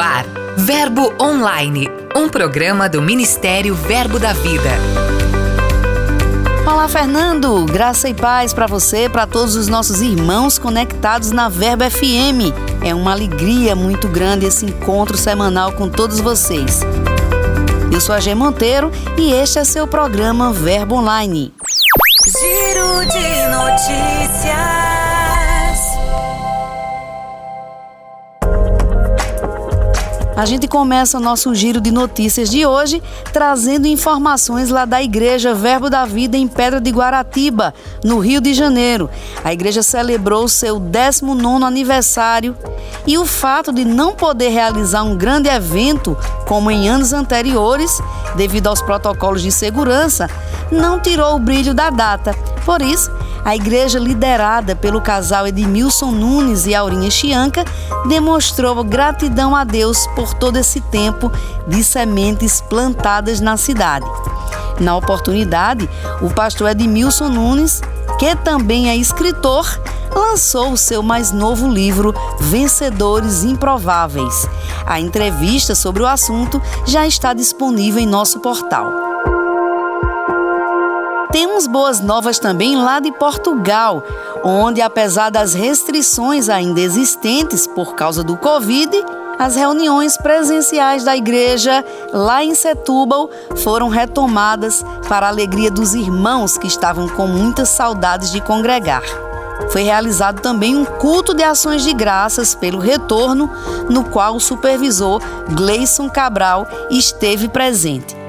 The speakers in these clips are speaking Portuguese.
Ar, Verbo Online, um programa do Ministério Verbo da Vida. Olá, Fernando. Graça e paz para você, para todos os nossos irmãos conectados na Verbo FM. É uma alegria muito grande esse encontro semanal com todos vocês. Eu sou a G Monteiro e este é seu programa Verbo Online. Giro de notícias. A gente começa o nosso giro de notícias de hoje trazendo informações lá da Igreja Verbo da Vida em Pedra de Guaratiba, no Rio de Janeiro. A igreja celebrou seu 19 aniversário e o fato de não poder realizar um grande evento como em anos anteriores, devido aos protocolos de segurança, não tirou o brilho da data. Por isso, a igreja liderada pelo casal Edmilson Nunes e Aurinha Chianca demonstrou gratidão a Deus por todo esse tempo de sementes plantadas na cidade. Na oportunidade, o pastor Edmilson Nunes, que também é escritor, lançou o seu mais novo livro, Vencedores Improváveis. A entrevista sobre o assunto já está disponível em nosso portal. Temos boas novas também lá de Portugal, onde, apesar das restrições ainda existentes por causa do Covid, as reuniões presenciais da igreja lá em Setúbal foram retomadas para a alegria dos irmãos que estavam com muitas saudades de congregar. Foi realizado também um culto de ações de graças pelo retorno, no qual o supervisor Gleison Cabral esteve presente.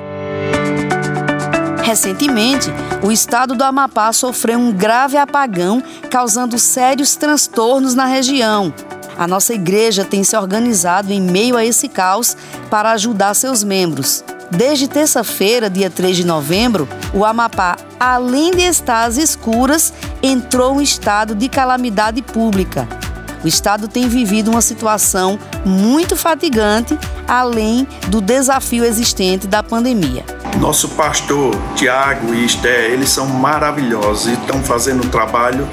Recentemente, o estado do Amapá sofreu um grave apagão, causando sérios transtornos na região. A nossa igreja tem se organizado em meio a esse caos para ajudar seus membros. Desde terça-feira, dia 3 de novembro, o Amapá, além de estar às escuras, entrou em estado de calamidade pública. O estado tem vivido uma situação muito fatigante, além do desafio existente da pandemia. Nosso pastor Tiago e Esté, eles são maravilhosos e estão fazendo um trabalho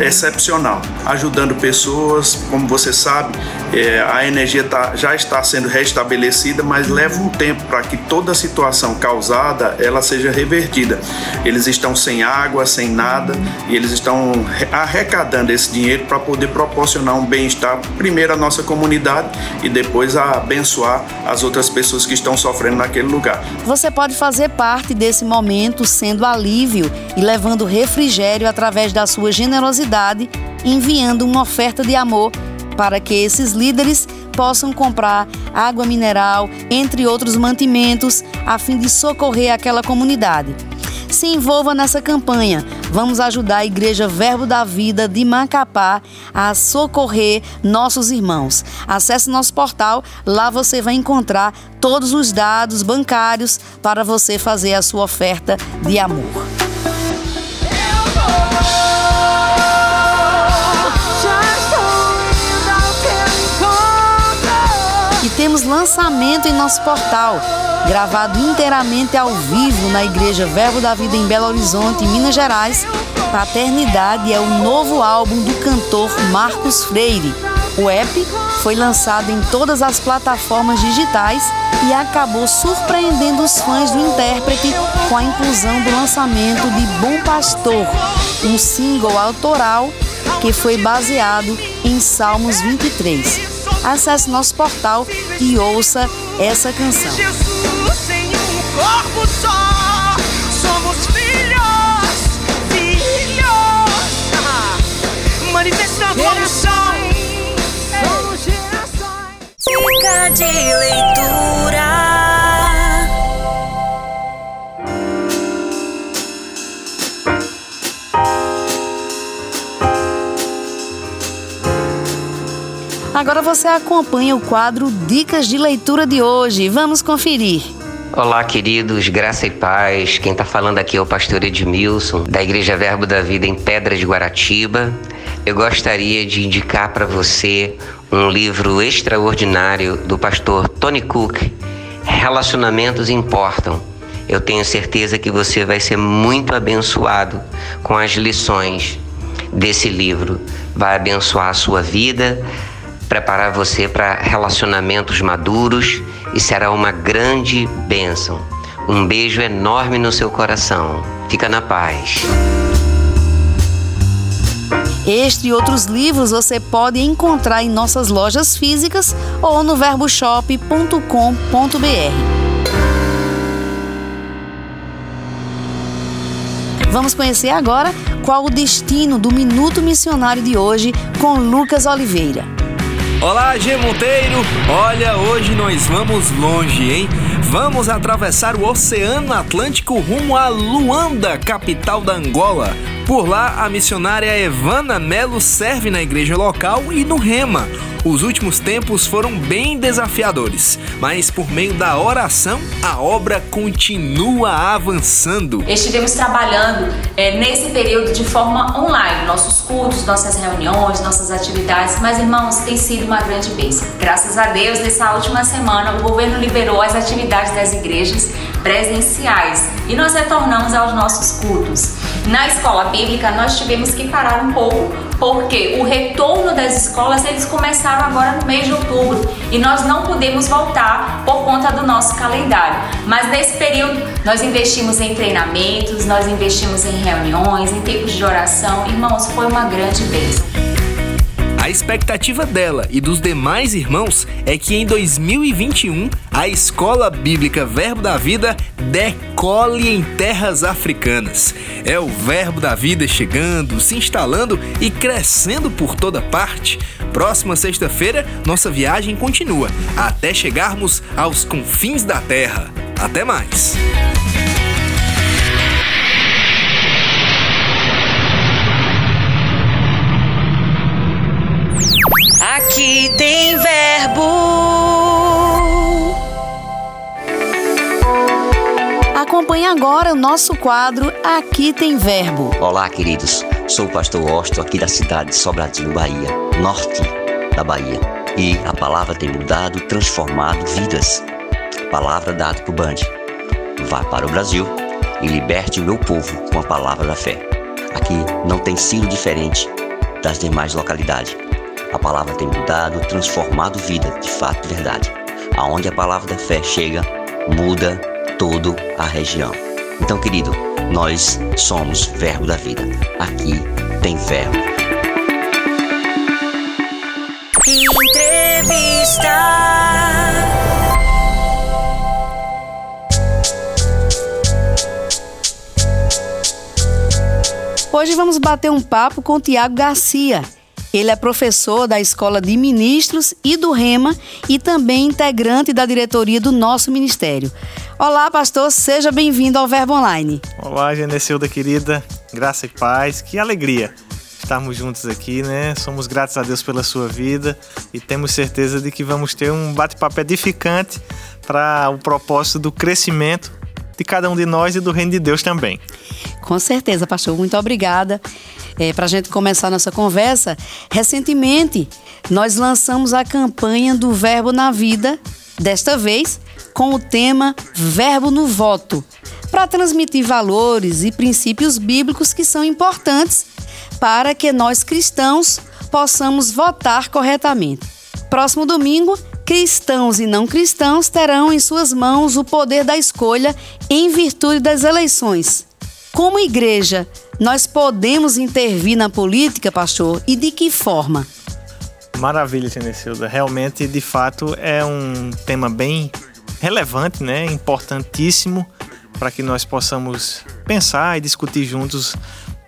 excepcional, ajudando pessoas. Como você sabe, é, a energia tá, já está sendo restabelecida, mas leva um tempo para que toda a situação causada ela seja revertida. Eles estão sem água, sem nada, e eles estão arrecadando esse dinheiro para poder proporcionar um bem-estar, primeiro à nossa comunidade e depois a abençoar as outras pessoas que estão sofrendo naquele lugar. Você pode fazer parte desse momento sendo alívio e levando refrigério através da sua generosidade, enviando uma oferta de amor para que esses líderes possam comprar água mineral, entre outros mantimentos, a fim de socorrer aquela comunidade. Se envolva nessa campanha. Vamos ajudar a Igreja Verbo da Vida de Macapá a socorrer nossos irmãos. Acesse nosso portal, lá você vai encontrar todos os dados bancários para você fazer a sua oferta de amor. E temos lançamento em nosso portal gravado inteiramente ao vivo na Igreja Verbo da Vida em Belo Horizonte, Minas Gerais. Paternidade é o novo álbum do cantor Marcos Freire. O app foi lançado em todas as plataformas digitais e acabou surpreendendo os fãs do intérprete com a inclusão do lançamento de Bom Pastor, um single autoral que foi baseado em Salmos 23. Acesse nosso portal e ouça essa canção corpo só. Somos filhos, filhos, manifestando a missão. Somos gerações. Dica de leitura. Agora você acompanha o quadro Dicas de Leitura de hoje. Vamos conferir. Olá, queridos, graça e paz. Quem está falando aqui é o pastor Edmilson, da Igreja Verbo da Vida em Pedras de Guaratiba. Eu gostaria de indicar para você um livro extraordinário do pastor Tony Cook, Relacionamentos Importam. Eu tenho certeza que você vai ser muito abençoado com as lições desse livro. Vai abençoar a sua vida, preparar você para relacionamentos maduros e será uma grande bênção. Um beijo enorme no seu coração. Fica na paz. Este e outros livros você pode encontrar em nossas lojas físicas ou no verboshop.com.br. Vamos conhecer agora qual o destino do Minuto Missionário de hoje com Lucas Oliveira. Olá, G Monteiro! Olha, hoje nós vamos longe, hein? Vamos atravessar o Oceano Atlântico rumo a Luanda, capital da Angola. Por lá, a missionária Evana Melo serve na igreja local e no Rema. Os últimos tempos foram bem desafiadores, mas por meio da oração, a obra continua avançando. Estivemos trabalhando é, nesse período de forma online, nossos cursos, nossas reuniões, nossas atividades, mas irmãos, tem sido uma grande bênção. Graças a Deus, nessa última semana, o governo liberou as atividades das igrejas presenciais e nós retornamos aos nossos cultos. Na escola bíblica, nós tivemos que parar um pouco, porque o retorno das escolas eles começaram agora no mês de outubro e nós não podemos voltar por conta do nosso calendário. Mas nesse período, nós investimos em treinamentos, nós investimos em reuniões, em tempos de oração. Irmãos, foi uma grande bênção. A expectativa dela e dos demais irmãos é que em 2021 a Escola Bíblica Verbo da Vida decole em terras africanas. É o Verbo da Vida chegando, se instalando e crescendo por toda parte. Próxima sexta-feira, nossa viagem continua até chegarmos aos confins da Terra. Até mais! Aqui tem verbo. Acompanhe agora o nosso quadro Aqui tem verbo. Olá, queridos. Sou o pastor Osto, aqui da cidade de Sobradinho, Bahia, norte da Bahia. E a palavra tem mudado, transformado vidas. Palavra dada por Band. Vá para o Brasil e liberte o meu povo com a palavra da fé. Aqui não tem sido diferente das demais localidades. A palavra tem mudado, transformado vida, de fato, verdade. Aonde a palavra da fé chega, muda toda a região. Então, querido, nós somos Verbo da Vida. Aqui tem Verbo. Entrevista. Hoje vamos bater um papo com Tiago Garcia. Ele é professor da Escola de Ministros e do REMA e também integrante da diretoria do nosso ministério. Olá, pastor, seja bem-vindo ao Verbo Online. Olá, Genecilda querida, graça e paz, que alegria estarmos juntos aqui, né? Somos gratos a Deus pela sua vida e temos certeza de que vamos ter um bate-papo edificante para o propósito do crescimento de cada um de nós e do reino de Deus também. Com certeza, pastor, muito obrigada é, para a gente começar nossa conversa, recentemente nós lançamos a campanha do Verbo na Vida, desta vez com o tema Verbo no Voto, para transmitir valores e princípios bíblicos que são importantes para que nós cristãos possamos votar corretamente. Próximo domingo, cristãos e não cristãos terão em suas mãos o poder da escolha em virtude das eleições. Como igreja, nós podemos intervir na política, pastor, e de que forma? Maravilha, Tenecilda. Realmente, de fato, é um tema bem relevante, né? importantíssimo para que nós possamos pensar e discutir juntos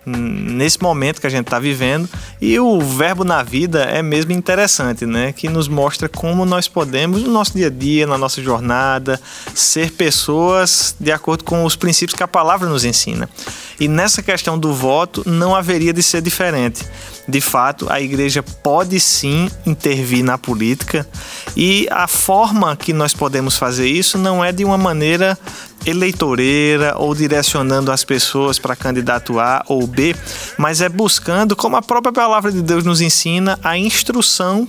nesse momento que a gente está vivendo. E o verbo na vida é mesmo interessante, né? Que nos mostra como nós podemos, no nosso dia a dia, na nossa jornada, ser pessoas de acordo com os princípios que a palavra nos ensina. E nessa questão do voto, não haveria de ser diferente. De fato, a igreja pode sim intervir na política e a forma que nós podemos fazer isso não é de uma maneira eleitoreira ou direcionando as pessoas para candidato A ou B, mas é buscando, como a própria palavra de Deus nos ensina, a instrução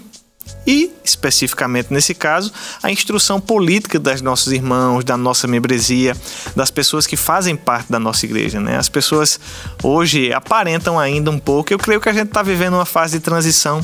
e, especificamente nesse caso, a instrução política das nossos irmãos, da nossa membresia, das pessoas que fazem parte da nossa igreja. Né? As pessoas hoje aparentam ainda um pouco, eu creio que a gente está vivendo uma fase de transição,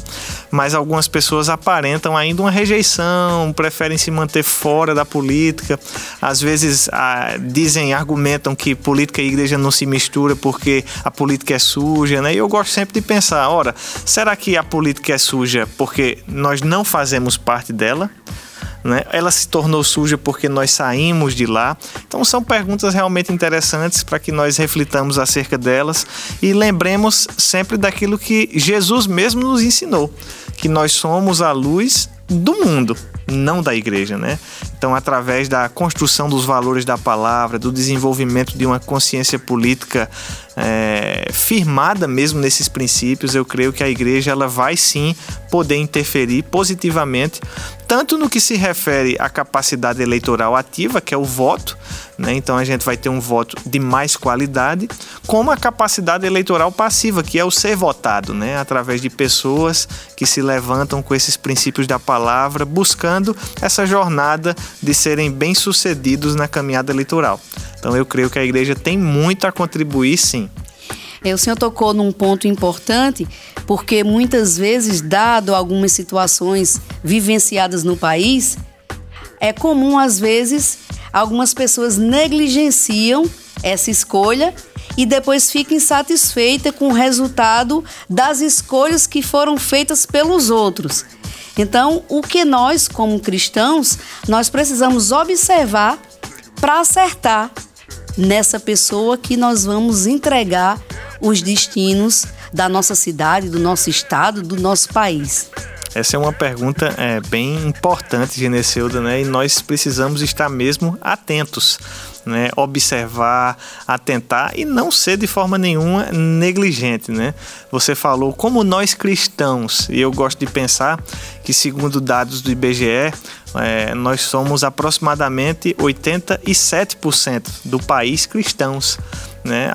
mas algumas pessoas aparentam ainda uma rejeição, preferem se manter fora da política, às vezes ah, dizem, argumentam que política e igreja não se mistura porque a política é suja, né? E eu gosto sempre de pensar, ora, será que a política é suja porque nós não não fazemos parte dela. Né? Ela se tornou suja porque nós saímos de lá. Então são perguntas realmente interessantes para que nós reflitamos acerca delas e lembremos sempre daquilo que Jesus mesmo nos ensinou, que nós somos a luz do mundo não da igreja, né? Então, através da construção dos valores da palavra, do desenvolvimento de uma consciência política é, firmada mesmo nesses princípios, eu creio que a igreja ela vai sim poder interferir positivamente, tanto no que se refere à capacidade eleitoral ativa, que é o voto, né? então a gente vai ter um voto de mais qualidade, como a capacidade eleitoral passiva, que é o ser votado, né? através de pessoas que se levantam com esses princípios da palavra, buscando essa jornada de serem bem-sucedidos na caminhada eleitoral. Então eu creio que a igreja tem muito a contribuir, sim. É, o senhor tocou num ponto importante, porque muitas vezes, dado algumas situações vivenciadas no país, é comum, às vezes, algumas pessoas negligenciam essa escolha e depois ficam insatisfeitas com o resultado das escolhas que foram feitas pelos outros. Então, o que nós, como cristãos, nós precisamos observar para acertar nessa pessoa que nós vamos entregar os destinos da nossa cidade, do nosso estado, do nosso país? Essa é uma pergunta é, bem importante, Geneceuda, né? E nós precisamos estar mesmo atentos, né? Observar, atentar e não ser de forma nenhuma negligente, né? Você falou como nós cristãos, e eu gosto de pensar que, segundo dados do IBGE, é, nós somos aproximadamente 87% do país cristãos. Né?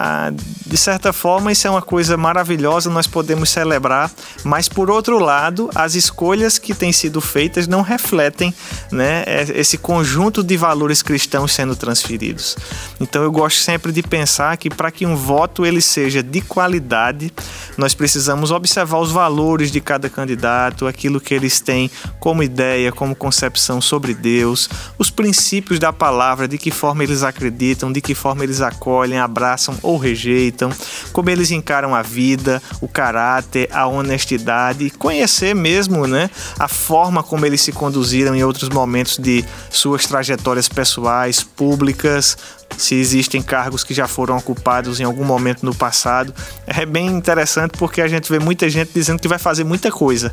De certa forma, isso é uma coisa maravilhosa, nós podemos celebrar, mas por outro lado, as escolhas que têm sido feitas não refletem né, esse conjunto de valores cristãos sendo transferidos. Então, eu gosto sempre de pensar que para que um voto ele seja de qualidade, nós precisamos observar os valores de cada candidato, aquilo que eles têm como ideia, como concepção sobre Deus, os princípios da palavra, de que forma eles acreditam, de que forma eles acolhem, abraçam abraçam ou rejeitam, como eles encaram a vida, o caráter, a honestidade, conhecer mesmo né, a forma como eles se conduziram em outros momentos de suas trajetórias pessoais, públicas, se existem cargos que já foram ocupados em algum momento no passado. É bem interessante porque a gente vê muita gente dizendo que vai fazer muita coisa,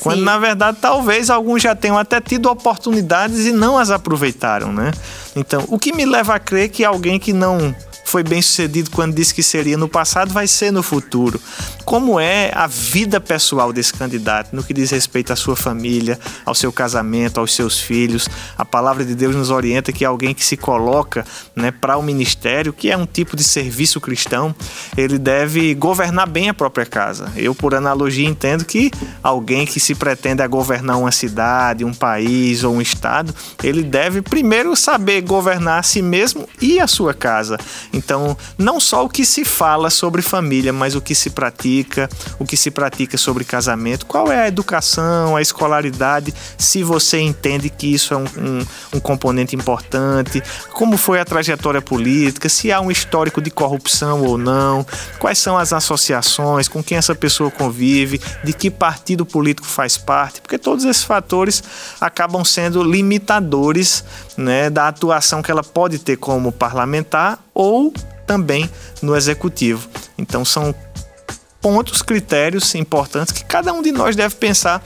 quando Sim. na verdade talvez alguns já tenham até tido oportunidades e não as aproveitaram, né? Então, o que me leva a crer que alguém que não foi bem sucedido quando disse que seria no passado, vai ser no futuro. Como é a vida pessoal desse candidato no que diz respeito à sua família, ao seu casamento, aos seus filhos? A palavra de Deus nos orienta que alguém que se coloca né, para o ministério, que é um tipo de serviço cristão, ele deve governar bem a própria casa. Eu, por analogia, entendo que alguém que se pretende a governar uma cidade, um país ou um estado, ele deve primeiro saber governar a si mesmo e a sua casa. Então, não só o que se fala sobre família, mas o que se pratica, o que se pratica sobre casamento, qual é a educação, a escolaridade, se você entende que isso é um, um, um componente importante, como foi a trajetória política, se há um histórico de corrupção ou não, quais são as associações, com quem essa pessoa convive, de que partido político faz parte, porque todos esses fatores acabam sendo limitadores né, da atuação que ela pode ter como parlamentar ou também no executivo. Então são pontos, critérios importantes que cada um de nós deve pensar.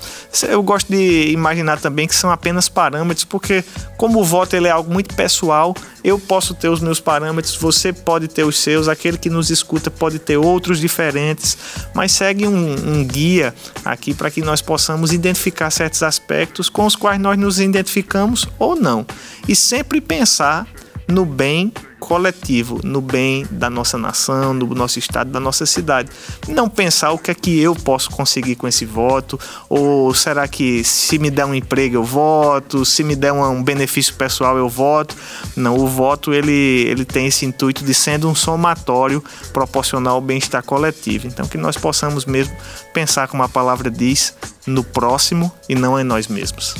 Eu gosto de imaginar também que são apenas parâmetros, porque como o voto ele é algo muito pessoal, eu posso ter os meus parâmetros, você pode ter os seus, aquele que nos escuta pode ter outros diferentes, mas segue um, um guia aqui para que nós possamos identificar certos aspectos com os quais nós nos identificamos ou não. E sempre pensar no bem coletivo, no bem da nossa nação, no nosso estado, da nossa cidade. Não pensar o que é que eu posso conseguir com esse voto, ou será que se me der um emprego eu voto, se me der um benefício pessoal eu voto. Não, o voto ele, ele tem esse intuito de sendo um somatório proporcional ao bem-estar coletivo. Então que nós possamos mesmo pensar como a palavra diz, no próximo e não em nós mesmos.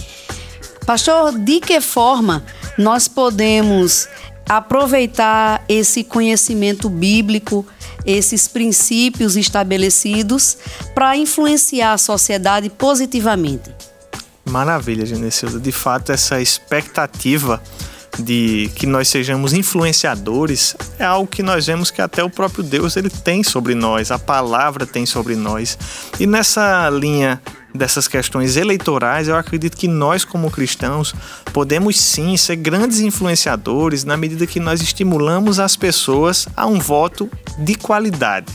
Pastor, de que forma nós podemos aproveitar esse conhecimento bíblico, esses princípios estabelecidos para influenciar a sociedade positivamente? Maravilha, Genesilda. De fato, essa expectativa de que nós sejamos influenciadores é algo que nós vemos que até o próprio Deus ele tem sobre nós, a palavra tem sobre nós. E nessa linha dessas questões eleitorais, eu acredito que nós, como cristãos, podemos sim ser grandes influenciadores na medida que nós estimulamos as pessoas a um voto de qualidade.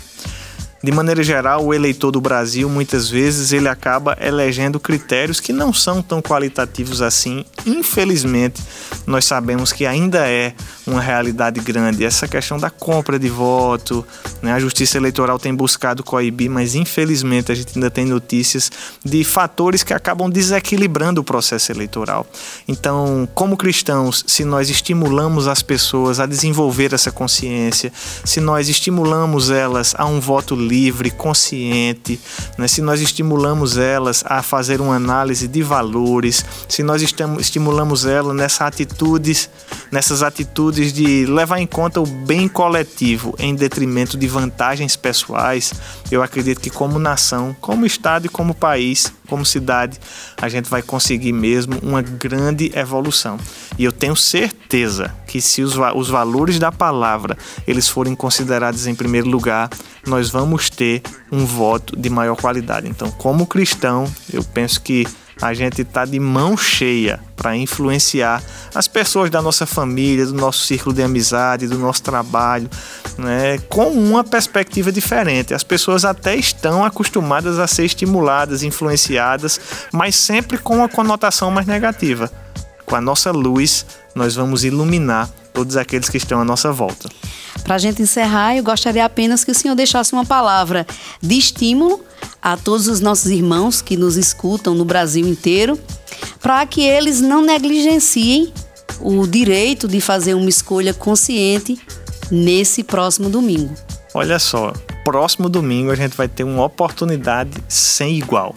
De maneira geral, o eleitor do Brasil muitas vezes ele acaba elegendo critérios que não são tão qualitativos assim. Infelizmente, nós sabemos que ainda é uma realidade grande essa questão da compra de voto. Né? A Justiça Eleitoral tem buscado coibir, mas infelizmente a gente ainda tem notícias de fatores que acabam desequilibrando o processo eleitoral. Então, como cristãos, se nós estimulamos as pessoas a desenvolver essa consciência, se nós estimulamos elas a um voto livre livre, consciente, né? se nós estimulamos elas a fazer uma análise de valores, se nós estimulamos elas nessa atitudes, nessas atitudes de levar em conta o bem coletivo em detrimento de vantagens pessoais, eu acredito que como nação, como estado e como país, como cidade, a gente vai conseguir mesmo uma grande evolução. E eu tenho certeza que se os, os valores da palavra eles forem considerados em primeiro lugar, nós vamos ter um voto de maior qualidade. Então, como cristão, eu penso que a gente está de mão cheia para influenciar as pessoas da nossa família, do nosso círculo de amizade, do nosso trabalho, né, com uma perspectiva diferente. As pessoas até estão acostumadas a ser estimuladas, influenciadas, mas sempre com uma conotação mais negativa. Com a nossa luz, nós vamos iluminar todos aqueles que estão à nossa volta. Para a gente encerrar, eu gostaria apenas que o senhor deixasse uma palavra de estímulo a todos os nossos irmãos que nos escutam no Brasil inteiro, para que eles não negligenciem o direito de fazer uma escolha consciente nesse próximo domingo. Olha só, próximo domingo a gente vai ter uma oportunidade sem igual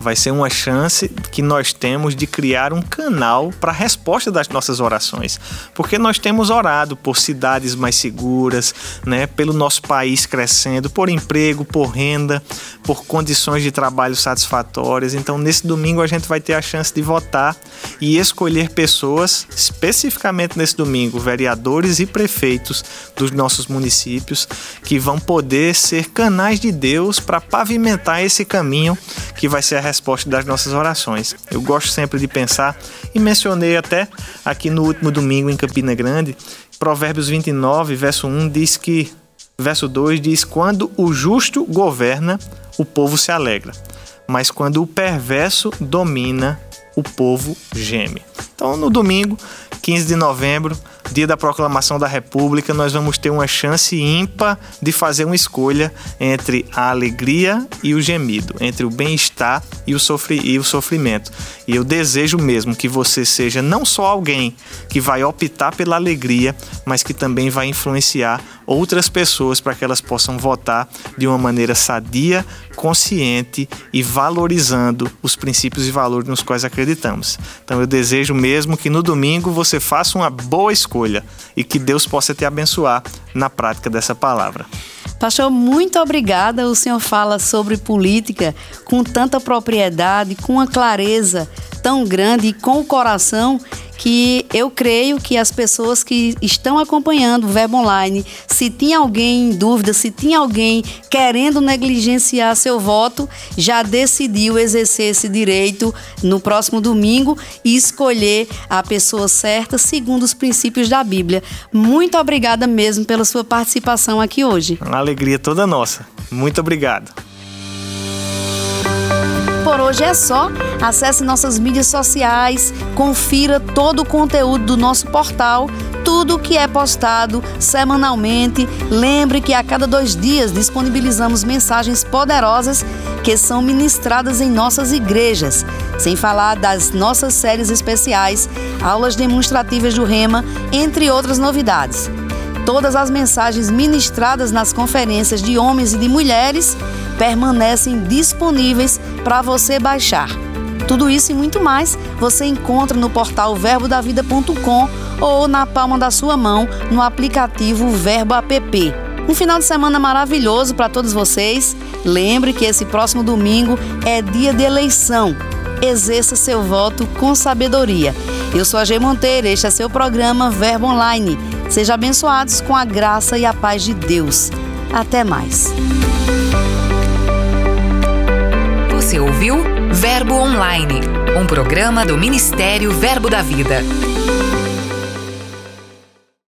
vai ser uma chance que nós temos de criar um canal para a resposta das nossas orações. Porque nós temos orado por cidades mais seguras, né, pelo nosso país crescendo, por emprego, por renda, por condições de trabalho satisfatórias. Então, nesse domingo, a gente vai ter a chance de votar e escolher pessoas, especificamente nesse domingo, vereadores e prefeitos dos nossos municípios, que vão poder ser canais de Deus para pavimentar esse caminho que vai ser a resposta das nossas orações. Eu gosto sempre de pensar e mencionei até aqui no último domingo em Campina Grande, Provérbios 29, verso 1 diz que verso 2 diz: "Quando o justo governa, o povo se alegra, mas quando o perverso domina, o povo geme". Então, no domingo, 15 de novembro, dia da proclamação da República, nós vamos ter uma chance ímpar de fazer uma escolha entre a alegria e o gemido, entre o bem-estar e, e o sofrimento. E eu desejo mesmo que você seja não só alguém que vai optar pela alegria, mas que também vai influenciar outras pessoas para que elas possam votar de uma maneira sadia, consciente e valorizando os princípios e valores nos quais acreditamos. Então eu desejo mesmo que no domingo você faça uma boa escolha e que Deus possa te abençoar na prática dessa palavra. Pastor, muito obrigada. O senhor fala sobre política com tanta propriedade, com uma clareza tão grande e com o coração que eu creio que as pessoas que estão acompanhando o Verbo Online, se tinha alguém em dúvida, se tinha alguém querendo negligenciar seu voto, já decidiu exercer esse direito no próximo domingo e escolher a pessoa certa segundo os princípios da Bíblia. Muito obrigada mesmo pela sua participação aqui hoje. Uma alegria toda nossa. Muito obrigado. Por hoje é só. Acesse nossas mídias sociais, confira todo o conteúdo do nosso portal tudo que é postado semanalmente. Lembre que a cada dois dias disponibilizamos mensagens poderosas que são ministradas em nossas igrejas, sem falar das nossas séries especiais, aulas demonstrativas do Rema, entre outras novidades. Todas as mensagens ministradas nas conferências de homens e de mulheres permanecem disponíveis para você baixar. Tudo isso e muito mais você encontra no portal verbodavida.com ou na palma da sua mão no aplicativo Verbo App. Um final de semana maravilhoso para todos vocês. Lembre que esse próximo domingo é dia de eleição. Exerça seu voto com sabedoria. Eu sou a G Monteiro, este é seu programa Verbo Online. Seja abençoados com a graça e a paz de Deus. Até mais. Você ouviu Verbo Online, um programa do Ministério Verbo da Vida.